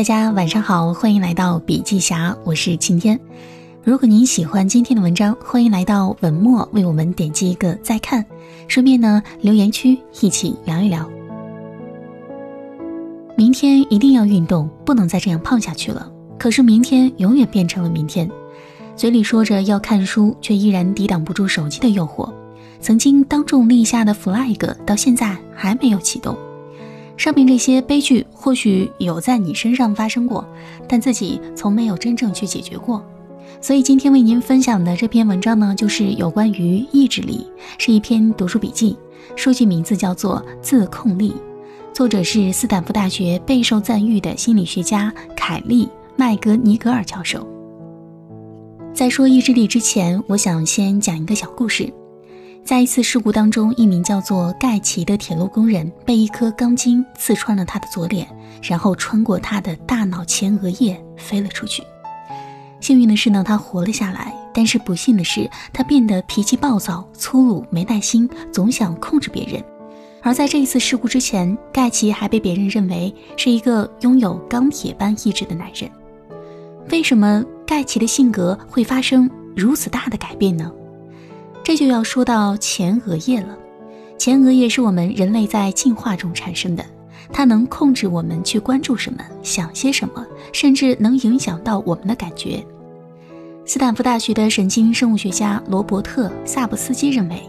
大家晚上好，欢迎来到笔记侠，我是晴天。如果您喜欢今天的文章，欢迎来到文末为我们点击一个再看，顺便呢留言区一起聊一聊。明天一定要运动，不能再这样胖下去了。可是明天永远变成了明天，嘴里说着要看书，却依然抵挡不住手机的诱惑。曾经当众立下的 flag，到现在还没有启动。上面这些悲剧或许有在你身上发生过，但自己从没有真正去解决过。所以今天为您分享的这篇文章呢，就是有关于意志力，是一篇读书笔记，书籍名字叫做《自控力》，作者是斯坦福大学备受赞誉的心理学家凯利·麦格尼格尔教授。在说意志力之前，我想先讲一个小故事。在一次事故当中，一名叫做盖奇的铁路工人被一颗钢筋刺穿了他的左脸，然后穿过他的大脑前额叶飞了出去。幸运的是呢，他活了下来。但是不幸的是，他变得脾气暴躁、粗鲁、没耐心，总想控制别人。而在这一次事故之前，盖奇还被别人认为是一个拥有钢铁般意志的男人。为什么盖奇的性格会发生如此大的改变呢？这就要说到前额叶了。前额叶是我们人类在进化中产生的，它能控制我们去关注什么、想些什么，甚至能影响到我们的感觉。斯坦福大学的神经生物学家罗伯特·萨布斯基认为，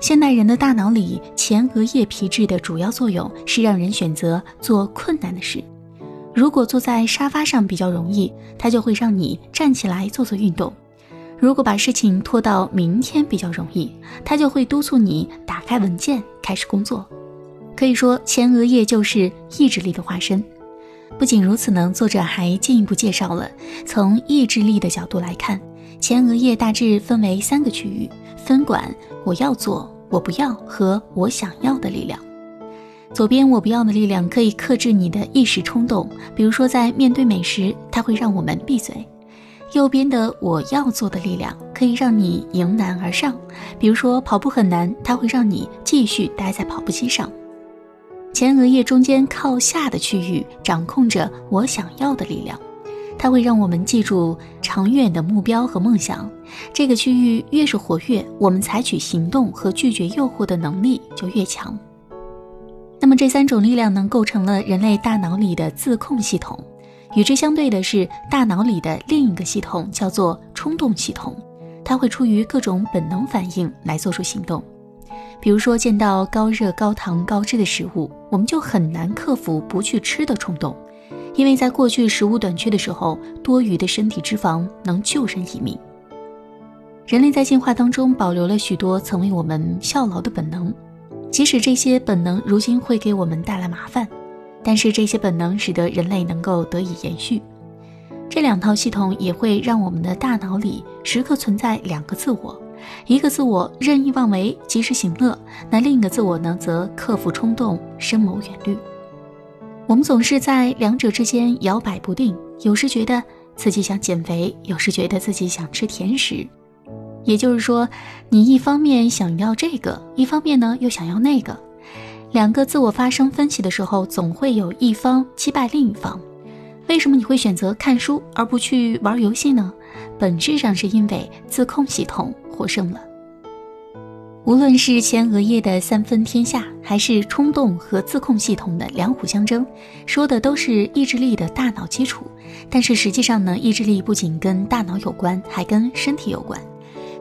现代人的大脑里前额叶皮质的主要作用是让人选择做困难的事。如果坐在沙发上比较容易，它就会让你站起来做做运动。如果把事情拖到明天比较容易，他就会督促你打开文件开始工作。可以说，前额叶就是意志力的化身。不仅如此呢，作者还进一步介绍了从意志力的角度来看，前额叶大致分为三个区域，分管我要做、我不要和我想要的力量。左边我不要的力量可以克制你的一时冲动，比如说在面对美食，它会让我们闭嘴。右边的我要做的力量可以让你迎难而上，比如说跑步很难，它会让你继续待在跑步机上。前额叶中间靠下的区域掌控着我想要的力量，它会让我们记住长远的目标和梦想。这个区域越是活跃，我们采取行动和拒绝诱惑的能力就越强。那么这三种力量呢，构成了人类大脑里的自控系统。与之相对的是大脑里的另一个系统，叫做冲动系统，它会出于各种本能反应来做出行动。比如说，见到高热、高糖、高脂的食物，我们就很难克服不去吃的冲动，因为在过去食物短缺的时候，多余的身体脂肪能救人一命。人类在进化当中保留了许多曾为我们效劳的本能，即使这些本能如今会给我们带来麻烦。但是这些本能使得人类能够得以延续，这两套系统也会让我们的大脑里时刻存在两个自我，一个自我任意妄为、及时行乐，那另一个自我呢，则克服冲动、深谋远虑。我们总是在两者之间摇摆不定，有时觉得自己想减肥，有时觉得自己想吃甜食。也就是说，你一方面想要这个，一方面呢又想要那个。两个自我发生分歧的时候，总会有一方击败另一方。为什么你会选择看书而不去玩游戏呢？本质上是因为自控系统获胜了。无论是前额叶的三分天下，还是冲动和自控系统的两虎相争，说的都是意志力的大脑基础。但是实际上呢，意志力不仅跟大脑有关，还跟身体有关。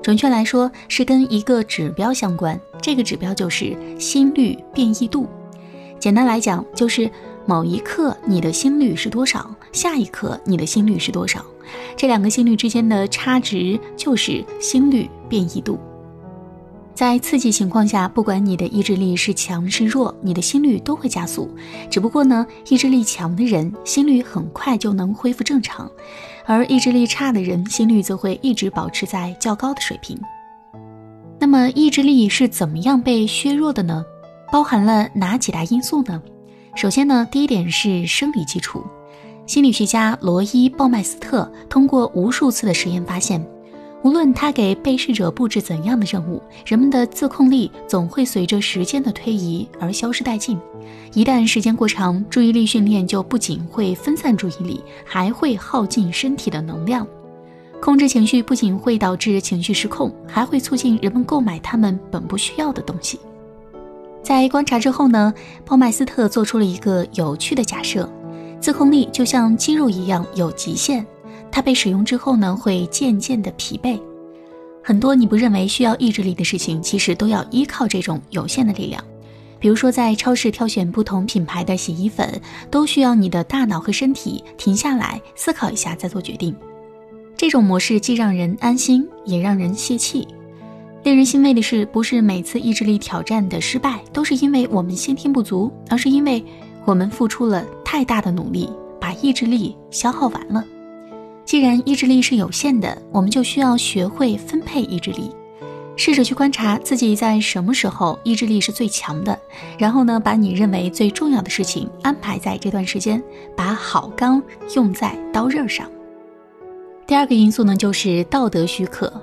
准确来说，是跟一个指标相关。这个指标就是心率变异度。简单来讲，就是某一刻你的心率是多少，下一刻你的心率是多少。这两个心率之间的差值就是心率变异度。在刺激情况下，不管你的意志力是强是弱，你的心率都会加速。只不过呢，意志力强的人心率很快就能恢复正常，而意志力差的人心率则会一直保持在较高的水平。那么，意志力是怎么样被削弱的呢？包含了哪几大因素呢？首先呢，第一点是生理基础。心理学家罗伊·鲍麦斯特通过无数次的实验发现。无论他给被试者布置怎样的任务，人们的自控力总会随着时间的推移而消失殆尽。一旦时间过长，注意力训练就不仅会分散注意力，还会耗尽身体的能量。控制情绪不仅会导致情绪失控，还会促进人们购买他们本不需要的东西。在观察之后呢，鲍麦斯特做出了一个有趣的假设：自控力就像肌肉一样有极限，它被使用之后呢，会渐渐的疲惫。很多你不认为需要意志力的事情，其实都要依靠这种有限的力量。比如说，在超市挑选不同品牌的洗衣粉，都需要你的大脑和身体停下来思考一下再做决定。这种模式既让人安心，也让人泄气。令人欣慰的是，不是每次意志力挑战的失败都是因为我们先天不足，而是因为我们付出了太大的努力，把意志力消耗完了。既然意志力是有限的，我们就需要学会分配意志力。试着去观察自己在什么时候意志力是最强的，然后呢，把你认为最重要的事情安排在这段时间，把好钢用在刀刃上。第二个因素呢，就是道德许可。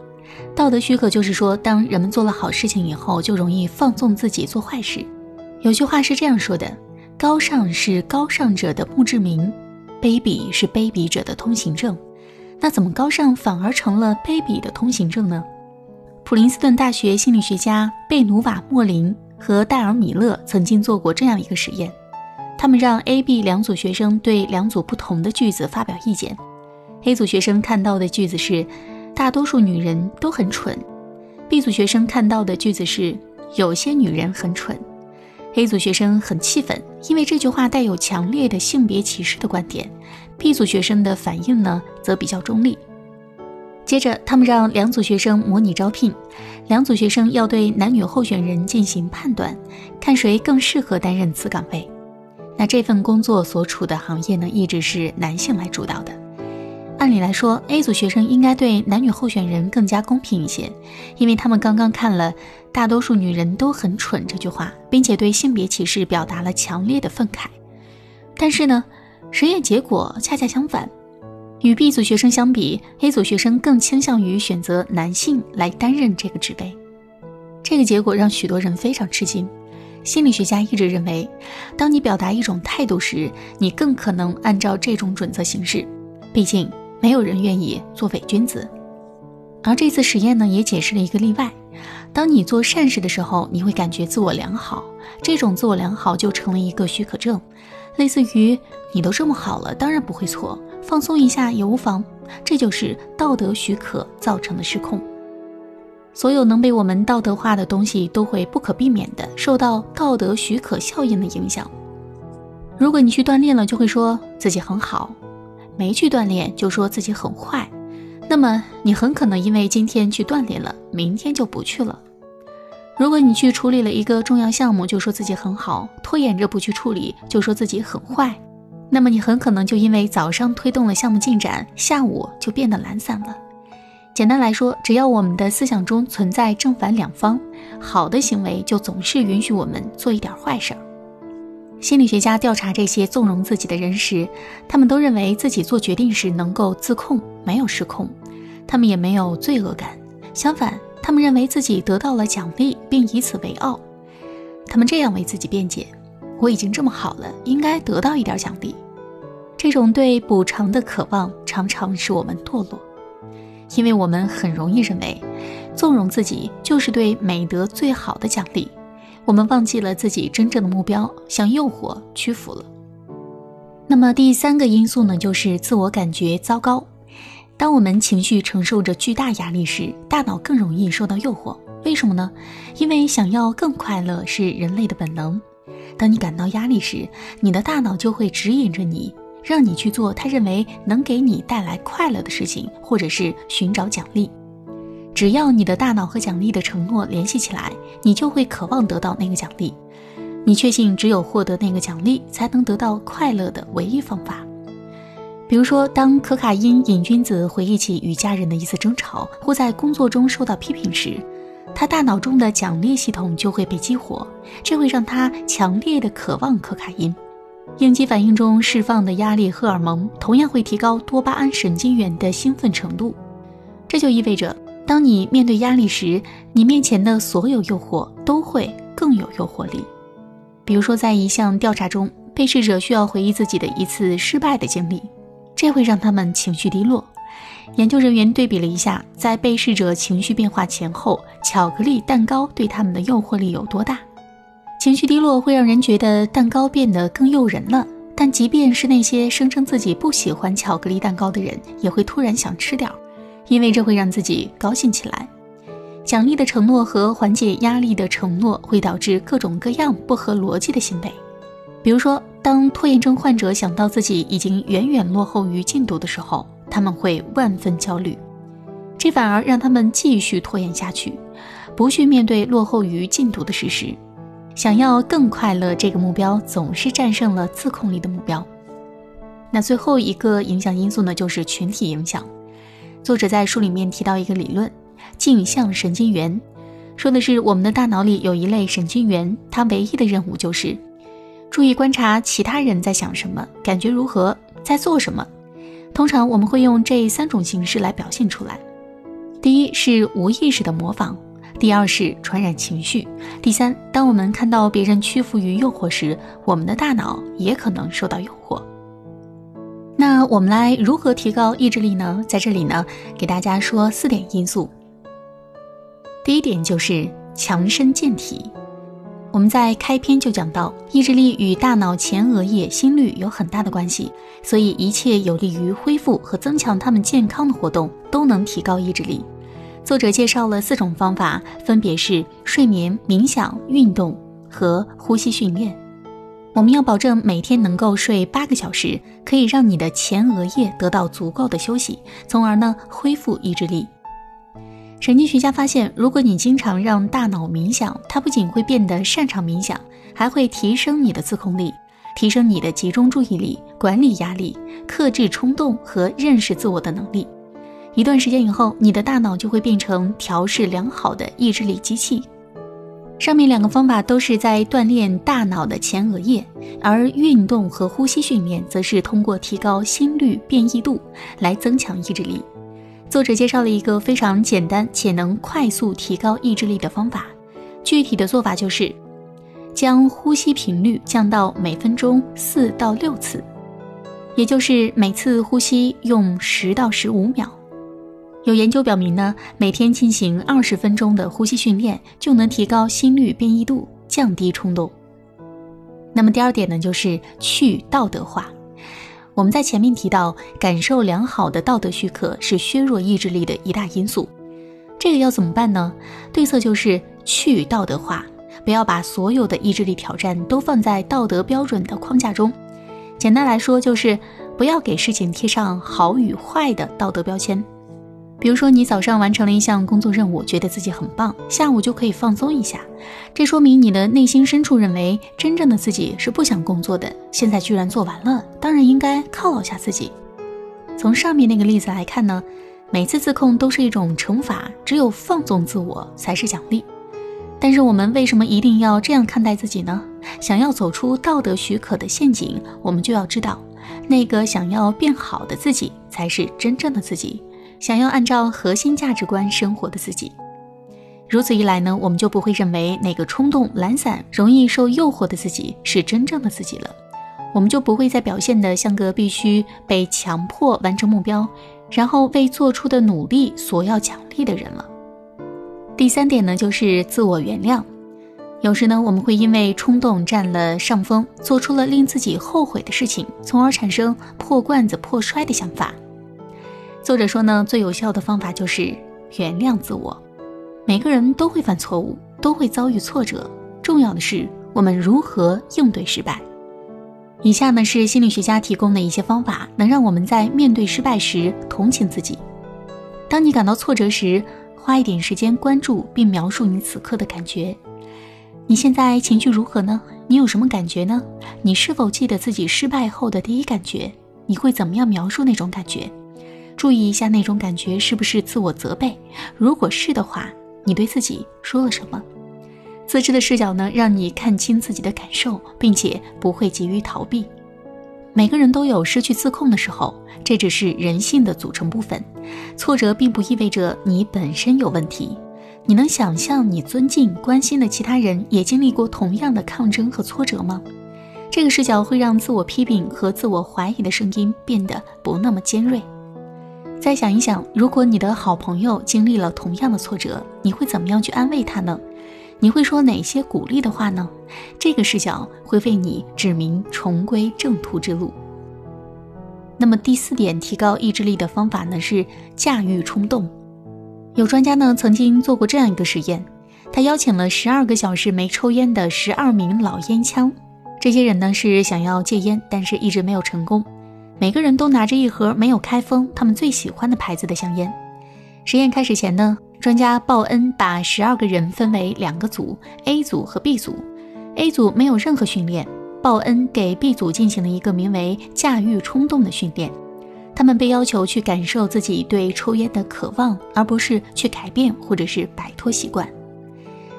道德许可就是说，当人们做了好事情以后，就容易放纵自己做坏事。有句话是这样说的：“高尚是高尚者的墓志铭，卑鄙是卑鄙者的通行证。”那怎么高尚反而成了卑鄙的通行证呢？普林斯顿大学心理学家贝努瓦·莫林和戴尔·米勒曾经做过这样一个实验，他们让 A、B 两组学生对两组不同的句子发表意见。A 组学生看到的句子是“大多数女人都很蠢 ”，B 组学生看到的句子是“有些女人很蠢”。A 组学生很气愤，因为这句话带有强烈的性别歧视的观点。B 组学生的反应呢，则比较中立。接着，他们让两组学生模拟招聘，两组学生要对男女候选人进行判断，看谁更适合担任此岗位。那这份工作所处的行业呢，一直是男性来主导的。按理来说，A 组学生应该对男女候选人更加公平一些，因为他们刚刚看了“大多数女人都很蠢”这句话，并且对性别歧视表达了强烈的愤慨。但是呢，实验结果恰恰相反，与 B 组学生相比，A 组学生更倾向于选择男性来担任这个职位。这个结果让许多人非常吃惊。心理学家一直认为，当你表达一种态度时，你更可能按照这种准则行事，毕竟。没有人愿意做伪君子，而这次实验呢，也解释了一个例外：当你做善事的时候，你会感觉自我良好，这种自我良好就成了一个许可证，类似于你都这么好了，当然不会错，放松一下也无妨。这就是道德许可造成的失控。所有能被我们道德化的东西，都会不可避免的受到道德许可效应的影响。如果你去锻炼了，就会说自己很好。没去锻炼就说自己很坏，那么你很可能因为今天去锻炼了，明天就不去了。如果你去处理了一个重要项目，就说自己很好；拖延着不去处理，就说自己很坏。那么你很可能就因为早上推动了项目进展，下午就变得懒散了。简单来说，只要我们的思想中存在正反两方，好的行为就总是允许我们做一点坏事儿。心理学家调查这些纵容自己的人时，他们都认为自己做决定时能够自控，没有失控，他们也没有罪恶感。相反，他们认为自己得到了奖励，并以此为傲。他们这样为自己辩解：“我已经这么好了，应该得到一点奖励。”这种对补偿的渴望常常使我们堕落，因为我们很容易认为，纵容自己就是对美德最好的奖励。我们忘记了自己真正的目标，向诱惑屈服了。那么第三个因素呢，就是自我感觉糟糕。当我们情绪承受着巨大压力时，大脑更容易受到诱惑。为什么呢？因为想要更快乐是人类的本能。当你感到压力时，你的大脑就会指引着你，让你去做他认为能给你带来快乐的事情，或者是寻找奖励。只要你的大脑和奖励的承诺联系起来，你就会渴望得到那个奖励。你确信只有获得那个奖励，才能得到快乐的唯一方法。比如说，当可卡因瘾君子回忆起与家人的一次争吵，或在工作中受到批评时，他大脑中的奖励系统就会被激活，这会让他强烈的渴望可卡因。应激反应中释放的压力荷尔蒙同样会提高多巴胺神经元的兴奋程度，这就意味着。当你面对压力时，你面前的所有诱惑都会更有诱惑力。比如说，在一项调查中，被试者需要回忆自己的一次失败的经历，这会让他们情绪低落。研究人员对比了一下，在被试者情绪变化前后，巧克力蛋糕对他们的诱惑力有多大。情绪低落会让人觉得蛋糕变得更诱人了，但即便是那些声称自己不喜欢巧克力蛋糕的人，也会突然想吃点儿，因为这会让自己高兴起来。奖励的承诺和缓解压力的承诺会导致各种各样不合逻辑的行为，比如说，当拖延症患者想到自己已经远远落后于进度的时候。他们会万分焦虑，这反而让他们继续拖延下去，不去面对落后于进度的事实。想要更快乐，这个目标总是战胜了自控力的目标。那最后一个影响因素呢，就是群体影响。作者在书里面提到一个理论——镜像神经元，说的是我们的大脑里有一类神经元，它唯一的任务就是注意观察其他人在想什么，感觉如何，在做什么。通常我们会用这三种形式来表现出来：第一是无意识的模仿；第二是传染情绪；第三，当我们看到别人屈服于诱惑时，我们的大脑也可能受到诱惑。那我们来如何提高意志力呢？在这里呢，给大家说四点因素。第一点就是强身健体。我们在开篇就讲到，意志力与大脑前额叶心率有很大的关系，所以一切有利于恢复和增强他们健康的活动都能提高意志力。作者介绍了四种方法，分别是睡眠、冥想、运动和呼吸训练。我们要保证每天能够睡八个小时，可以让你的前额叶得到足够的休息，从而呢恢复意志力。神经学家发现，如果你经常让大脑冥想，它不仅会变得擅长冥想，还会提升你的自控力，提升你的集中注意力、管理压力、克制冲动和认识自我的能力。一段时间以后，你的大脑就会变成调试良好的意志力机器。上面两个方法都是在锻炼大脑的前额叶，而运动和呼吸训练则是通过提高心率变异度来增强意志力。作者介绍了一个非常简单且能快速提高意志力的方法，具体的做法就是将呼吸频率降到每分钟四到六次，也就是每次呼吸用十到十五秒。有研究表明呢，每天进行二十分钟的呼吸训练就能提高心率变异度，降低冲动。那么第二点呢，就是去道德化。我们在前面提到，感受良好的道德许可是削弱意志力的一大因素。这个要怎么办呢？对策就是去道德化，不要把所有的意志力挑战都放在道德标准的框架中。简单来说，就是不要给事情贴上好与坏的道德标签。比如说，你早上完成了一项工作任务，觉得自己很棒，下午就可以放松一下。这说明你的内心深处认为，真正的自己是不想工作的，现在居然做完了，当然应该犒劳下自己。从上面那个例子来看呢，每次自控都是一种惩罚，只有放纵自我才是奖励。但是我们为什么一定要这样看待自己呢？想要走出道德许可的陷阱，我们就要知道，那个想要变好的自己才是真正的自己。想要按照核心价值观生活的自己，如此一来呢，我们就不会认为哪个冲动、懒散、容易受诱惑的自己是真正的自己了。我们就不会再表现得像个必须被强迫完成目标，然后为做出的努力索要奖励的人了。第三点呢，就是自我原谅。有时呢，我们会因为冲动占了上风，做出了令自己后悔的事情，从而产生破罐子破摔的想法。作者说呢，最有效的方法就是原谅自我。每个人都会犯错误，都会遭遇挫折，重要的是我们如何应对失败。以下呢是心理学家提供的一些方法，能让我们在面对失败时同情自己。当你感到挫折时，花一点时间关注并描述你此刻的感觉。你现在情绪如何呢？你有什么感觉呢？你是否记得自己失败后的第一感觉？你会怎么样描述那种感觉？注意一下那种感觉是不是自我责备？如果是的话，你对自己说了什么？自知的视角呢，让你看清自己的感受，并且不会急于逃避。每个人都有失去自控的时候，这只是人性的组成部分。挫折并不意味着你本身有问题。你能想象你尊敬、关心的其他人也经历过同样的抗争和挫折吗？这个视角会让自我批评和自我怀疑的声音变得不那么尖锐。再想一想，如果你的好朋友经历了同样的挫折，你会怎么样去安慰他呢？你会说哪些鼓励的话呢？这个视角会为你指明重归正途之路。那么第四点，提高意志力的方法呢是驾驭冲动。有专家呢曾经做过这样一个实验，他邀请了十二个小时没抽烟的十二名老烟枪，这些人呢是想要戒烟，但是一直没有成功。每个人都拿着一盒没有开封、他们最喜欢的牌子的香烟。实验开始前呢。专家鲍恩把十二个人分为两个组，A 组和 B 组。A 组没有任何训练，鲍恩给 B 组进行了一个名为“驾驭冲动”的训练。他们被要求去感受自己对抽烟的渴望，而不是去改变或者是摆脱习惯。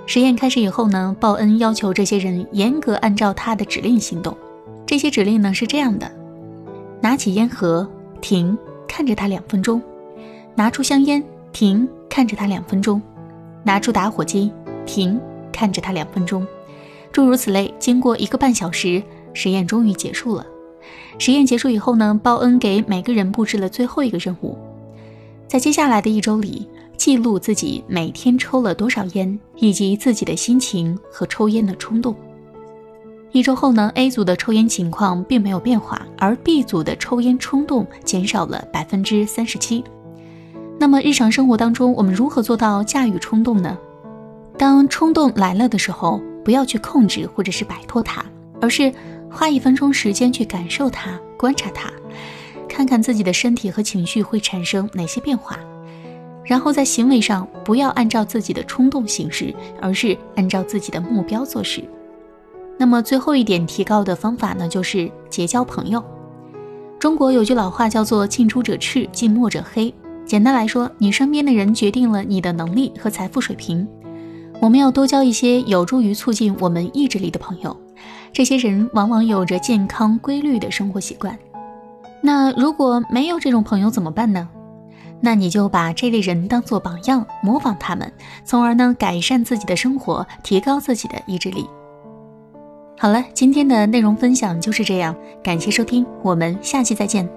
实验开始以后呢，鲍恩要求这些人严格按照他的指令行动。这些指令呢是这样的：拿起烟盒，停，看着它两分钟；拿出香烟，停。看着他两分钟，拿出打火机，停，看着他两分钟，诸如此类。经过一个半小时，实验终于结束了。实验结束以后呢，鲍恩给每个人布置了最后一个任务，在接下来的一周里，记录自己每天抽了多少烟，以及自己的心情和抽烟的冲动。一周后呢，A 组的抽烟情况并没有变化，而 B 组的抽烟冲动减少了百分之三十七。那么日常生活当中，我们如何做到驾驭冲动呢？当冲动来了的时候，不要去控制或者是摆脱它，而是花一分钟时间去感受它、观察它，看看自己的身体和情绪会产生哪些变化，然后在行为上不要按照自己的冲动行事，而是按照自己的目标做事。那么最后一点提高的方法呢，就是结交朋友。中国有句老话叫做“近朱者赤，近墨者黑”。简单来说，你身边的人决定了你的能力和财富水平。我们要多交一些有助于促进我们意志力的朋友，这些人往往有着健康规律的生活习惯。那如果没有这种朋友怎么办呢？那你就把这类人当做榜样，模仿他们，从而呢改善自己的生活，提高自己的意志力。好了，今天的内容分享就是这样，感谢收听，我们下期再见。